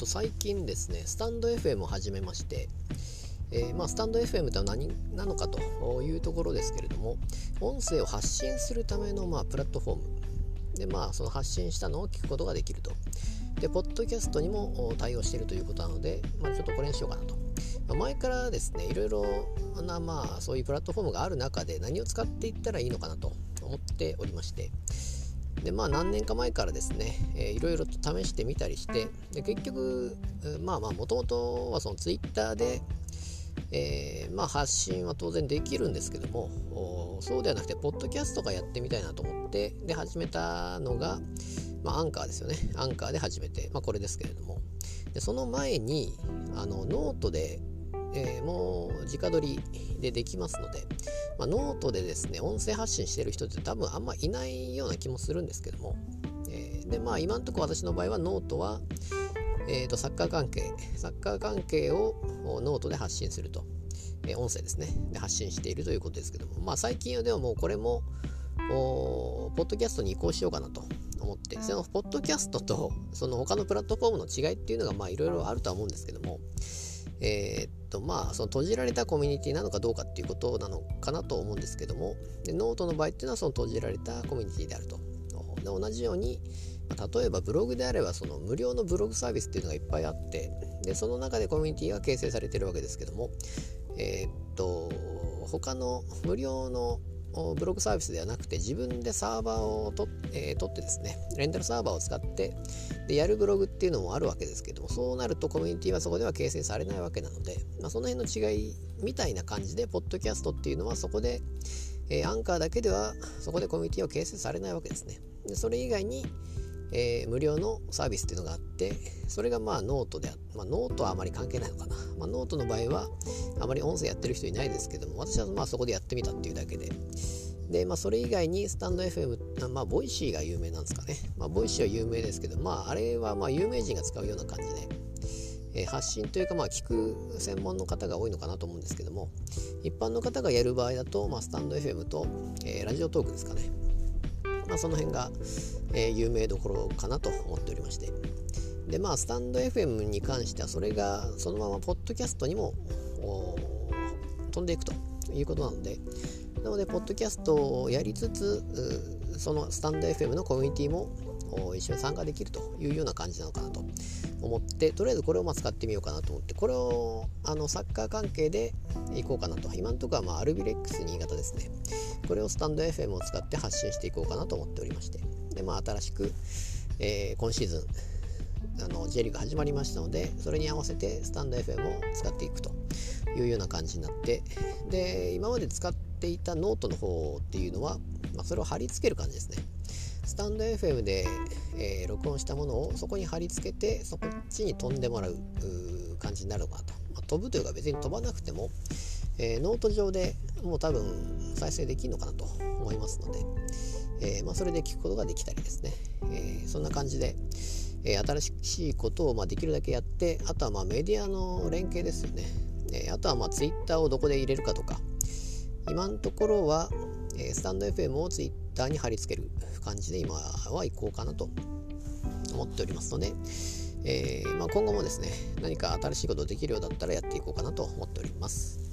と最近ですねスタンド FM を始めまして、えー、まあ、スタンド FM とは何なのかというところですけれども音声を発信するための、まあ、プラットフォーム。でまあその発信したのを聞くことができると。でポッドキャストにも対応しているということなので、まあ、ちょっとこれにしようかなと、ま、前からですねいろいろなまあそういうプラットフォームがある中で何を使っていったらいいのかなと思っておりましてでまあ何年か前からですね、えー、いろいろと試してみたりしてで結局まあまあもともとはそのツイッターで、えー、まあ発信は当然できるんですけどもそうではなくてポッドキャストがやってみたいなと思ってで始めたのが、まあ、アンカーですよね。アンカーで始めて、まあ、これですけれども。でその前にあのノートでえー、もう直録りでできますので、まあ、ノートでですね音声発信してる人って多分あんまいないような気もするんですけども、えー、でまあ今んとこ私の場合はノートは、えーと、サッカー関係サッカー関係をノートで発信すると、えー、音声ですね。で発信しているということですけども。まあ最近はではもうこれもポッドキャストに移行しようかなと。思ってそのポッドキャストとその他のプラットフォームの違いっていうのがまあいろいろあるとは思うんですけどもえー、っとまあその閉じられたコミュニティなのかどうかっていうことなのかなと思うんですけどもでノートの場合っていうのはその閉じられたコミュニティであると。で同じように、例えばブログであればその無料のブログサービスっていうのがいっぱいあってでその中でコミュニティが形成されてるわけですけどもえー、っと他の無料のブログサービスではなくて自分でサーバーをと、えー、取ってですねレンタルサーバーを使ってでやるブログっていうのもあるわけですけどもそうなるとコミュニティはそこでは形成されないわけなので、まあ、その辺の違いみたいな感じでポッドキャストっていうのはそこで、えー、アンカーだけではそこでコミュニティは形成されないわけですね。でそれ以外にえー、無料のサービスっていうのがあってそれがまあノートであまあ、ノートはあまり関係ないのかな、まあ、ノートの場合はあまり音声やってる人いないですけども私はまあそこでやってみたっていうだけでで、まあ、それ以外にスタンド FM、まあ、ボイシーが有名なんですかね。まあ、ボイシーは有名ですけど、まあ、あれはまあ有名人が使うような感じで、え、発信というか、まあ、聞く専門の方が多いのかなと思うんですけども、一般の方がやる場合だと、まあ、スタンド FM と、えー、ラジオトークですかね。まあ、その辺が、えー、有名どころかなと思っておりまして。で、まあ、スタンド FM に関しては、それがそのままポッドキャストにも飛んでいくということなので、なので、ポッドキャストをやりつつ、そのスタンド FM のコミュニティも一緒に参加できるというような感じなのかなと思って、とりあえずこれをま使ってみようかなと思って、これをあのサッカー関係でいこうかなと。今のところはまあアルビレックス新潟ですね。これをスタンド FM を使って発信していこうかなと思っておりまして。で、まあ新しく、えー、今シーズン、あの J リーグ始まりましたので、それに合わせてスタンド FM を使っていくというような感じになって、で、今まで使ってていたノートの方っていうのは、まあ、それを貼り付ける感じですね。スタンド FM で、えー、録音したものをそこに貼り付けてそっちに飛んでもらう感じになるのかなと、まあ、飛ぶというか別に飛ばなくても、えー、ノート上でもう多分再生できるのかなと思いますので、えー、まあ、それで聞くことができたりですね、えそんな感じで、え新しいことをまできるだけやってあとはまメディアの連携ですよね、えあとはま Twitter をどこで入れるかとか今のところは、えスタンド FM を Twitter に貼り付ける感じで今は行こうかなと思っておりますので、えー、まあ、今後もですね何か新しいことできるようだったらやっていこうかなと思っております。